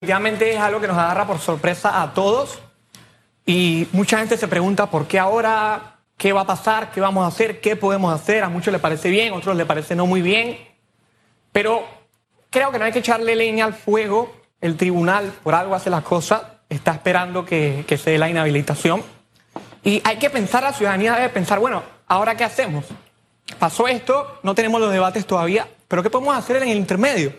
Definitivamente es algo que nos agarra por sorpresa a todos y mucha gente se pregunta por qué ahora, qué va a pasar, qué vamos a hacer, qué podemos hacer. A muchos les parece bien, a otros les parece no muy bien. Pero creo que no hay que echarle leña al fuego. El tribunal por algo hace las cosas, está esperando que, que se dé la inhabilitación. Y hay que pensar, la ciudadanía debe pensar, bueno, ¿ahora qué hacemos? Pasó esto, no tenemos los debates todavía, pero ¿qué podemos hacer en el intermedio?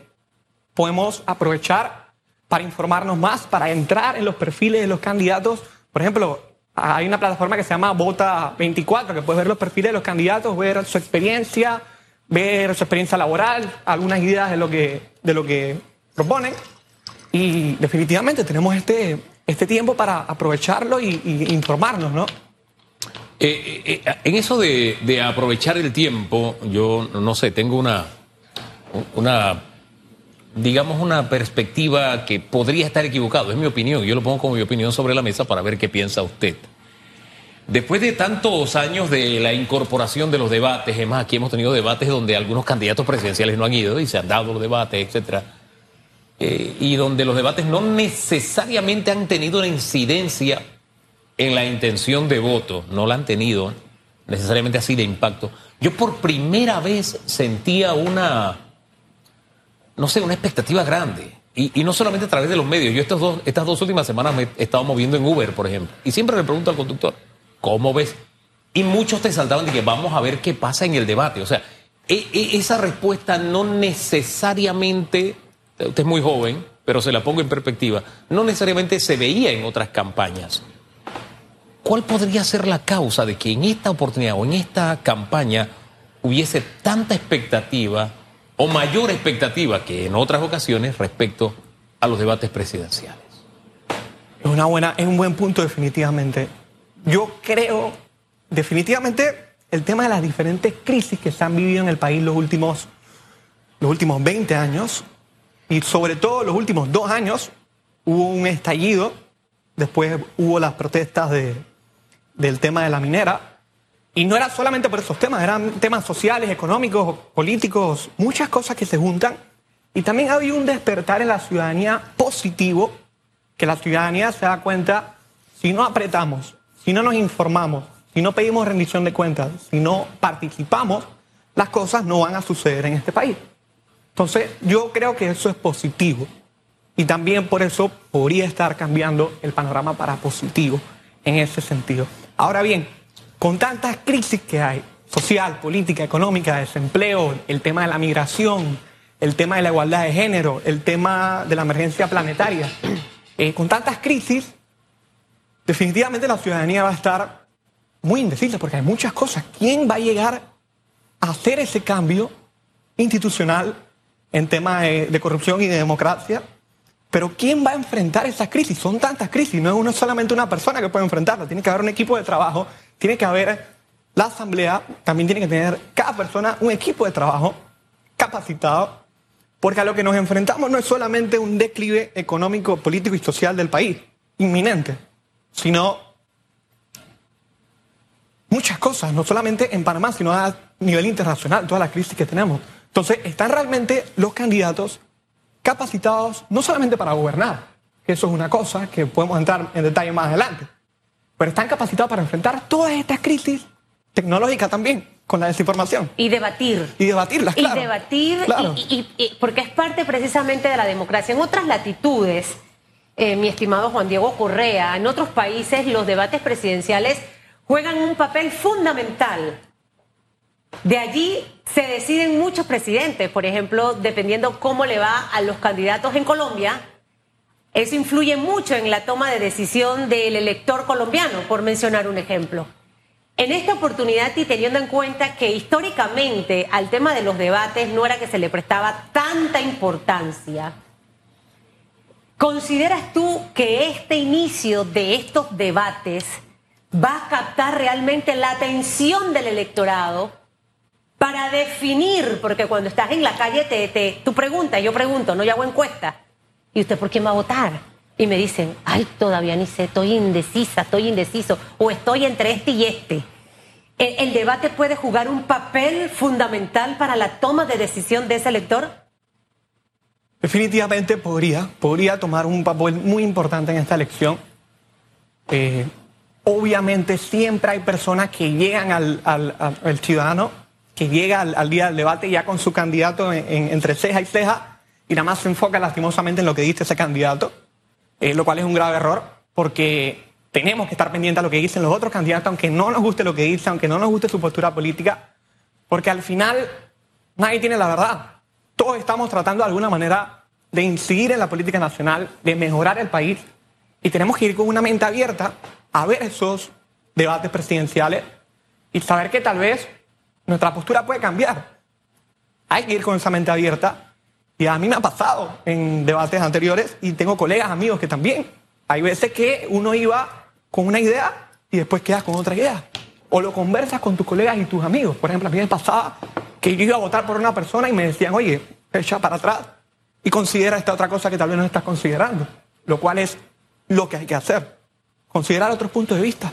Podemos aprovechar para informarnos más, para entrar en los perfiles de los candidatos. Por ejemplo, hay una plataforma que se llama Vota 24, que puedes ver los perfiles de los candidatos, ver su experiencia, ver su experiencia laboral, algunas ideas de lo que, de lo que proponen. Y definitivamente tenemos este, este tiempo para aprovecharlo y, informarnos, ¿no? Eh, eh, eh, en eso de, de aprovechar el tiempo, yo no sé, tengo una, una digamos, una perspectiva que podría estar equivocado, es mi opinión, yo lo pongo como mi opinión sobre la mesa para ver qué piensa usted. Después de tantos años de la incorporación de los debates, es más, aquí hemos tenido debates donde algunos candidatos presidenciales no han ido y se han dado los debates, etcétera, eh, y donde los debates no necesariamente han tenido una incidencia en la intención de voto, no la han tenido necesariamente así de impacto. Yo por primera vez sentía una no sé, una expectativa grande. Y, no solamente a través de los medios. Yo estas dos, estas dos últimas semanas me he estado moviendo en Uber, por ejemplo. Y siempre le pregunto al conductor, ¿cómo ves? Y muchos te saltaban de que vamos a ver qué pasa en el debate. O sea, e, e, esa respuesta no necesariamente, usted es muy joven, pero se la pongo en perspectiva, no necesariamente se veía en otras campañas. ¿Cuál podría ser la causa de que en esta oportunidad o en esta campaña hubiese tanta expectativa o mayor expectativa que en otras ocasiones respecto a los debates presidenciales. Es, una buena, es un buen punto definitivamente. Yo creo, definitivamente, el tema de las diferentes crisis que se han vivido en el país los últimos, los últimos 20 años, y sobre todo los últimos dos años, hubo un estallido, después hubo las protestas de, del tema de la minera, y no era solamente por esos temas, eran temas sociales, económicos, políticos, muchas cosas que se juntan. Y también había un despertar en la ciudadanía positivo, que la ciudadanía se da cuenta, si no apretamos, si no nos informamos, si no pedimos rendición de cuentas, si no participamos, las cosas no van a suceder en este país. Entonces, yo creo que eso es positivo. Y también por eso podría estar cambiando el panorama para positivo en ese sentido. Ahora bien, con tantas crisis que hay, social, política, económica, desempleo, el tema de la migración, el tema de la igualdad de género, el tema de la emergencia planetaria, eh, con tantas crisis, definitivamente la ciudadanía va a estar muy indecisa porque hay muchas cosas. ¿Quién va a llegar a hacer ese cambio institucional en temas de corrupción y de democracia? Pero ¿quién va a enfrentar esas crisis? Son tantas crisis, no es uno solamente una persona que puede enfrentarla, tiene que haber un equipo de trabajo, tiene que haber la asamblea, también tiene que tener cada persona un equipo de trabajo capacitado, porque a lo que nos enfrentamos no es solamente un declive económico, político y social del país, inminente, sino muchas cosas, no solamente en Panamá, sino a nivel internacional, todas las crisis que tenemos. Entonces, están realmente los candidatos capacitados no solamente para gobernar, que eso es una cosa que podemos entrar en detalle más adelante, pero están capacitados para enfrentar todas estas crisis tecnológicas también con la desinformación. Y debatir. Y debatirlas, claro. Y debatir, y, porque es parte precisamente de la democracia. En otras latitudes, eh, mi estimado Juan Diego Correa, en otros países los debates presidenciales juegan un papel fundamental de allí se deciden muchos presidentes, por ejemplo, dependiendo cómo le va a los candidatos en Colombia, eso influye mucho en la toma de decisión del elector colombiano, por mencionar un ejemplo. En esta oportunidad y teniendo en cuenta que históricamente al tema de los debates no era que se le prestaba tanta importancia, ¿consideras tú que este inicio de estos debates va a captar realmente la atención del electorado? Para definir, porque cuando estás en la calle te, te, tú preguntas, yo pregunto, no yo hago encuesta. ¿Y usted por quién va a votar? Y me dicen, ay, todavía ni sé, estoy indecisa, estoy indeciso, o estoy entre este y este. ¿El, debate puede jugar un papel fundamental para la toma de decisión de ese elector? definitivamente podría, podría tomar un papel muy importante en esta elección. Eh, obviamente siempre hay personas que llegan al, al, al ciudadano, que llega al, día del debate ya con su candidato entre ceja y ceja y nada más se enfoca lastimosamente en lo que dice ese candidato, eh, lo cual es un grave error porque tenemos que estar pendientes a lo que dicen los otros candidatos, aunque no nos guste lo que dicen, aunque no nos guste su postura política, porque al final nadie tiene la verdad. Todos estamos tratando de alguna manera de incidir en la política nacional, de mejorar el país, y tenemos que ir con una mente abierta a ver esos debates presidenciales y saber que tal vez nuestra postura puede cambiar. Hay que ir con esa mente abierta. Y a mí me ha pasado en debates anteriores y tengo colegas, amigos que también. Hay veces que uno iba con una idea y después quedas con otra idea. O lo conversas con tus colegas y tus amigos. Por ejemplo, a mí me pasaba que yo iba a votar por una persona y me decían, oye, echa para atrás y considera esta otra cosa que tal vez no estás considerando. Lo cual es lo que hay que hacer. Considerar otros puntos de vista.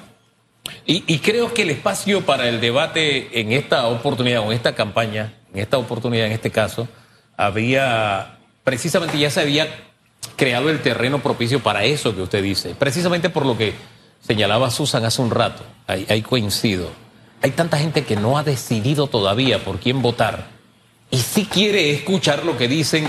Y, creo que el espacio para el debate en esta oportunidad o en esta campaña, en esta oportunidad en este caso, había, precisamente ya se había creado el terreno propicio para eso que usted dice, precisamente por lo que señalaba Susan hace un rato, ahí, ahí coincido. Hay tanta gente que no ha decidido todavía por quién votar y sí quiere escuchar lo que dicen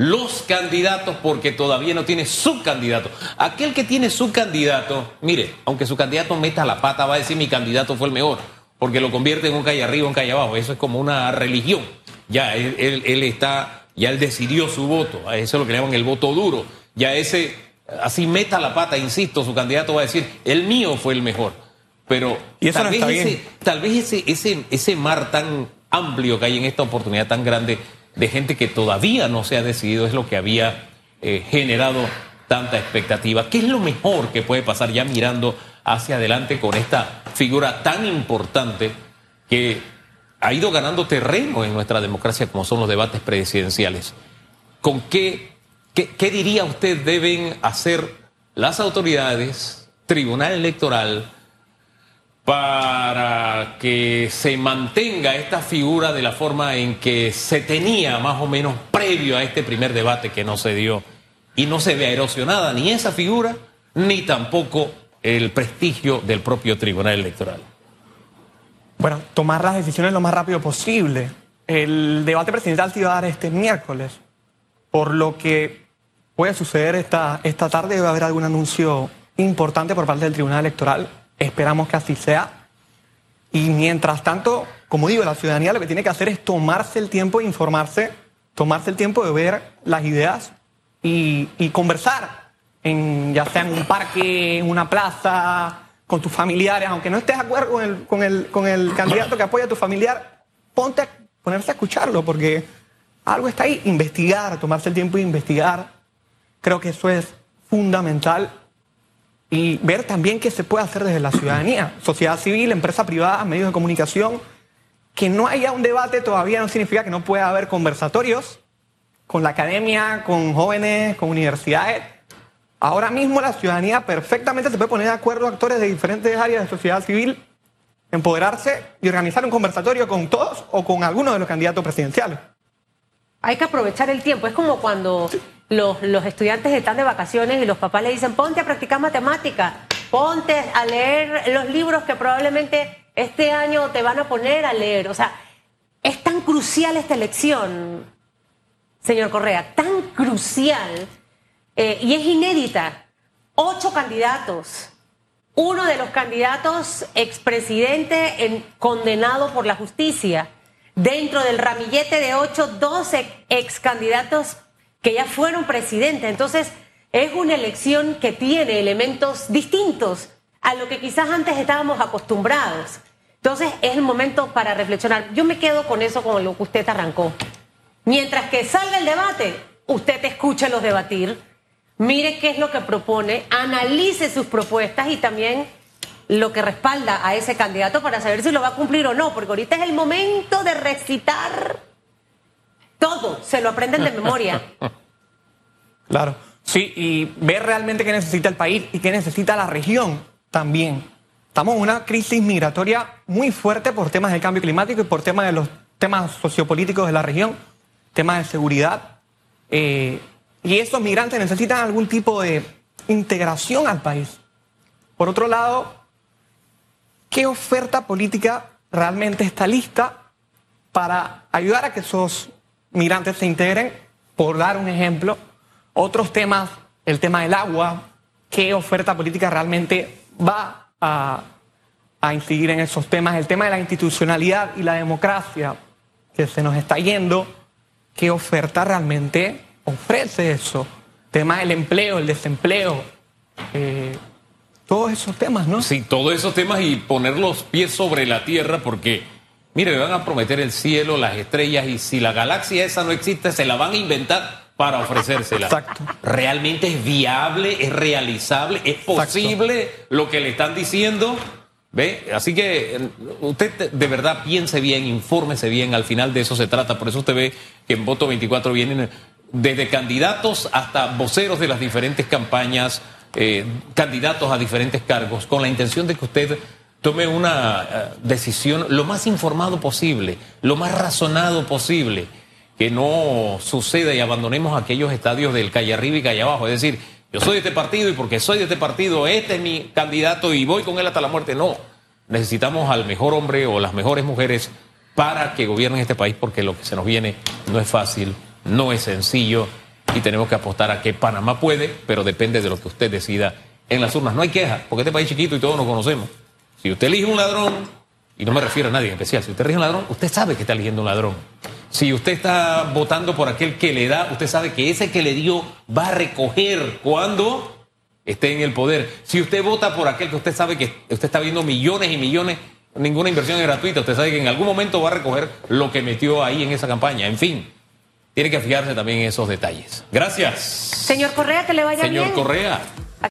los candidatos porque todavía no tiene su candidato. Aquel que tiene su candidato, mire, aunque su candidato meta la pata, va a decir mi candidato fue el mejor, porque lo convierte en un calle arriba, un calle abajo. Eso es como una religión. Ya, él, él, está, ya él decidió su voto. A eso es lo que llaman el voto duro. Ya ese, así meta la pata, insisto, su candidato va a decir, el mío fue el mejor. Pero tal, vez ese, tal vez ese, ese, ese mar tan amplio que hay en esta oportunidad tan grande de gente que todavía no se ha decidido es lo que había eh, generado tanta expectativa. ¿Qué es lo mejor que puede pasar ya mirando hacia adelante con esta figura tan importante que ha ido ganando terreno en nuestra democracia como son los debates presidenciales? ¿Con qué, qué, qué diría usted deben hacer las autoridades, Tribunal Electoral, para que se mantenga esta figura de la forma en que se tenía más o menos previo a este primer debate que no se dio y no se vea erosionada ni esa figura ni tampoco el prestigio del propio Tribunal Electoral. Bueno, tomar las decisiones lo más rápido posible. El debate presidencial se iba a dar este miércoles, por lo que puede suceder esta, esta tarde, debe haber algún anuncio importante por parte del Tribunal Electoral Esperamos que así sea. Y mientras tanto, como digo, la ciudadanía lo que tiene que hacer es tomarse el tiempo de informarse, tomarse el tiempo de ver las ideas y, conversar, en, ya sea en un parque, en una plaza, con tus familiares, aunque no estés de acuerdo con el, candidato que apoya a tu familiar, ponte ponerse a escucharlo, porque algo está ahí. Investigar, tomarse el tiempo de investigar, creo que eso es fundamental y ver también qué se puede hacer desde la ciudadanía, sociedad civil, empresa privada, medios de comunicación. Que no haya un debate todavía no significa que no pueda haber conversatorios con la academia, con jóvenes, con universidades. Ahora mismo la ciudadanía perfectamente se puede poner de acuerdo actores de diferentes áreas de sociedad civil, empoderarse y organizar un conversatorio con todos o con algunos de los candidatos presidenciales. Hay que aprovechar el tiempo. Es como cuando los, estudiantes están de vacaciones y los papás le dicen, ponte a practicar matemática, ponte a leer los libros que probablemente este año te van a poner a leer. O sea, es tan crucial esta elección, señor Correa, tan crucial eh, y es inédita. Ocho candidatos. Uno de los candidatos expresidente en, condenado por la justicia. Dentro del ramillete de ocho, doce ex candidatos que ya fueron presidentes. Entonces, es una elección que tiene elementos distintos a lo que quizás antes estábamos acostumbrados. Entonces, es el momento para reflexionar. Yo me quedo con eso, con lo que usted arrancó. Mientras que salga el debate, usted escuche los debatir, mire qué es lo que propone, analice sus propuestas y también lo que respalda a ese candidato para saber si lo va a cumplir o no, porque ahorita es el momento de recitar todo, se lo aprenden de memoria. Claro, sí, y ver realmente qué necesita el país y qué necesita la región también. Estamos en una crisis migratoria muy fuerte por temas del cambio climático y por temas de los temas sociopolíticos de la región, temas de seguridad. Eh, y estos migrantes necesitan algún tipo de integración al país. Por otro lado, ¿qué oferta política realmente está lista para ayudar a que esos migrantes se integren? Por dar un ejemplo, otros temas, el tema del agua, ¿qué oferta política realmente va a, a incidir en esos temas? El tema de la institucionalidad y la democracia, que se nos está yendo, ¿qué oferta realmente ofrece eso? Tema del empleo, el desempleo, eh, todos esos temas, ¿no? Sí, todos esos temas y poner los pies sobre la tierra porque, mire, van a prometer el cielo, las estrellas y si la galaxia esa no existe, se la van a inventar para ofrecérsela. Exacto. ¿Realmente es viable, es realizable, es posible lo que le están diciendo? ¿Ve? Así que eh, usted de verdad piense bien, infórmese bien, al final de eso se trata. Por eso usted ve que en Voto 24 vienen desde candidatos hasta voceros de las diferentes campañas eh, candidatos a diferentes cargos con la intención de que usted tome una eh, decisión lo más informado posible, lo más razonado posible, que no suceda y abandonemos aquellos estadios del calle arriba y calle abajo. Es decir, yo soy de este partido y porque soy de este partido, este es mi candidato y voy con él hasta la muerte. No, necesitamos al mejor hombre o las mejores mujeres para que gobiernen este país porque lo que se nos viene no es fácil, no es sencillo y tenemos que apostar a que Panamá puede, pero depende de lo que usted decida en las urnas. No hay queja, porque este país es chiquito y todos nos conocemos. Si usted elige un ladrón, y no me refiero a nadie en especial, si usted elige un ladrón, usted sabe que está eligiendo un ladrón. Si usted está votando por aquel que le da, usted sabe que ese que le dio va a recoger cuando esté en el poder. Si usted vota por aquel que usted sabe que usted está viendo millones y millones, ninguna inversión es gratuita, usted sabe que en algún momento va a recoger lo que metió ahí en esa campaña. En fin, tiene que fijarse también en esos detalles. Gracias. Señor Correa, que le vaya Señor bien. Correa.